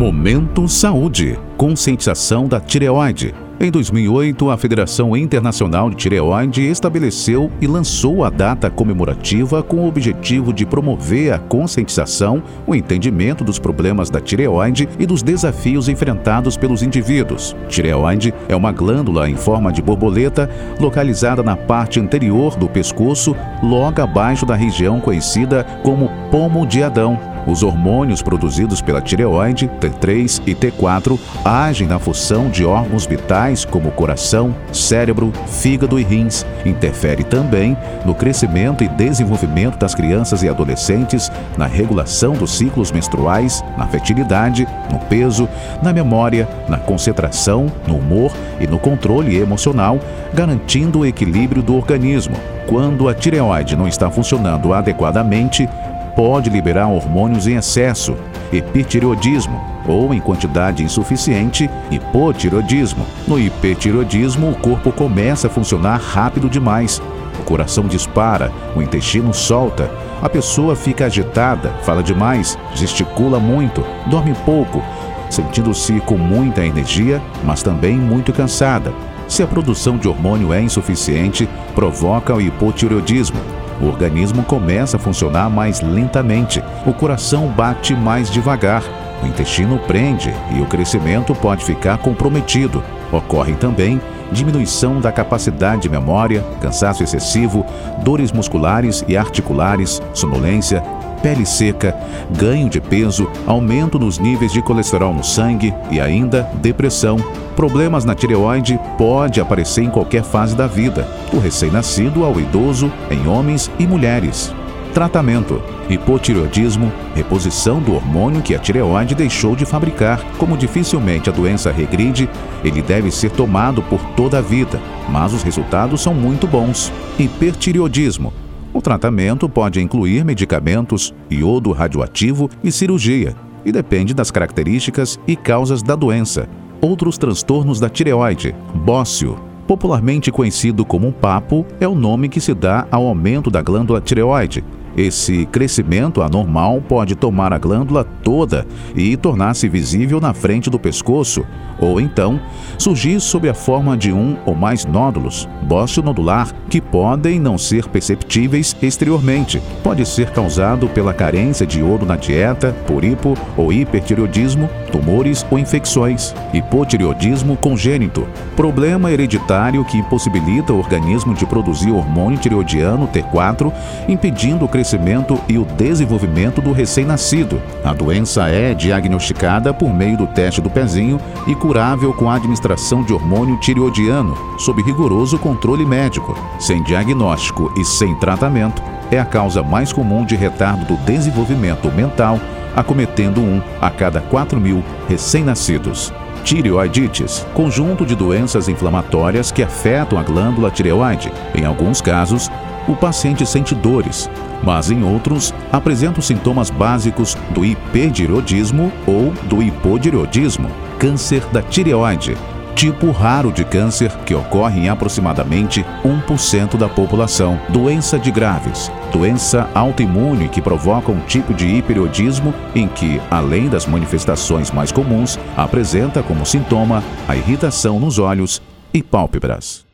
Momento Saúde. Conscientização da tireoide. Em 2008, a Federação Internacional de Tireoide estabeleceu e lançou a data comemorativa com o objetivo de promover a conscientização, o entendimento dos problemas da tireoide e dos desafios enfrentados pelos indivíduos. Tireoide é uma glândula em forma de borboleta localizada na parte anterior do pescoço, logo abaixo da região conhecida como pomo de Adão. Os hormônios produzidos pela tireoide, T3 e T4, agem na função de órgãos vitais como coração, cérebro, fígado e rins. Interfere também no crescimento e desenvolvimento das crianças e adolescentes, na regulação dos ciclos menstruais, na fertilidade, no peso, na memória, na concentração, no humor e no controle emocional, garantindo o equilíbrio do organismo. Quando a tireoide não está funcionando adequadamente, pode liberar hormônios em excesso, hipertireoidismo, ou em quantidade insuficiente, hipotireoidismo. No hipertireoidismo, o corpo começa a funcionar rápido demais. O coração dispara, o intestino solta, a pessoa fica agitada, fala demais, gesticula muito, dorme pouco, sentindo-se com muita energia, mas também muito cansada. Se a produção de hormônio é insuficiente, provoca o hipotireoidismo, o organismo começa a funcionar mais lentamente, o coração bate mais devagar, o intestino prende e o crescimento pode ficar comprometido. Ocorre também diminuição da capacidade de memória, cansaço excessivo, dores musculares e articulares, sonolência, pele seca, ganho de peso, aumento nos níveis de colesterol no sangue e ainda depressão. Problemas na tireoide pode aparecer em qualquer fase da vida, do recém-nascido ao idoso, em homens e mulheres. Tratamento: hipotireoidismo, reposição do hormônio que a tireoide deixou de fabricar. Como dificilmente a doença regride, ele deve ser tomado por toda a vida, mas os resultados são muito bons. Hipertireoidismo o tratamento pode incluir medicamentos, iodo radioativo e cirurgia, e depende das características e causas da doença. Outros transtornos da tireoide, bócio, popularmente conhecido como papo, é o nome que se dá ao aumento da glândula tireoide, esse crescimento anormal pode tomar a glândula toda e tornar-se visível na frente do pescoço, ou então surgir sob a forma de um ou mais nódulos, bócio nodular, que podem não ser perceptíveis exteriormente. Pode ser causado pela carência de iodo na dieta, por hipo ou hipertireoidismo, tumores ou infecções. Hipotireoidismo congênito, problema hereditário que impossibilita o organismo de produzir hormônio tireoidiano T4, impedindo o crescimento e o desenvolvimento do recém-nascido. A doença é diagnosticada por meio do teste do pezinho e curável com a administração de hormônio tireoidiano, sob rigoroso controle médico. Sem diagnóstico e sem tratamento, é a causa mais comum de retardo do desenvolvimento mental, acometendo um a cada 4 mil recém-nascidos. Tireoidites, conjunto de doenças inflamatórias que afetam a glândula tireoide. Em alguns casos, o paciente sente dores, mas em outros apresenta os sintomas básicos do hipertireoidismo ou do hipotireoidismo, câncer da tireoide, tipo raro de câncer que ocorre em aproximadamente 1% da população, doença de Graves, doença autoimune que provoca um tipo de hipereodismo em que, além das manifestações mais comuns, apresenta como sintoma a irritação nos olhos e pálpebras.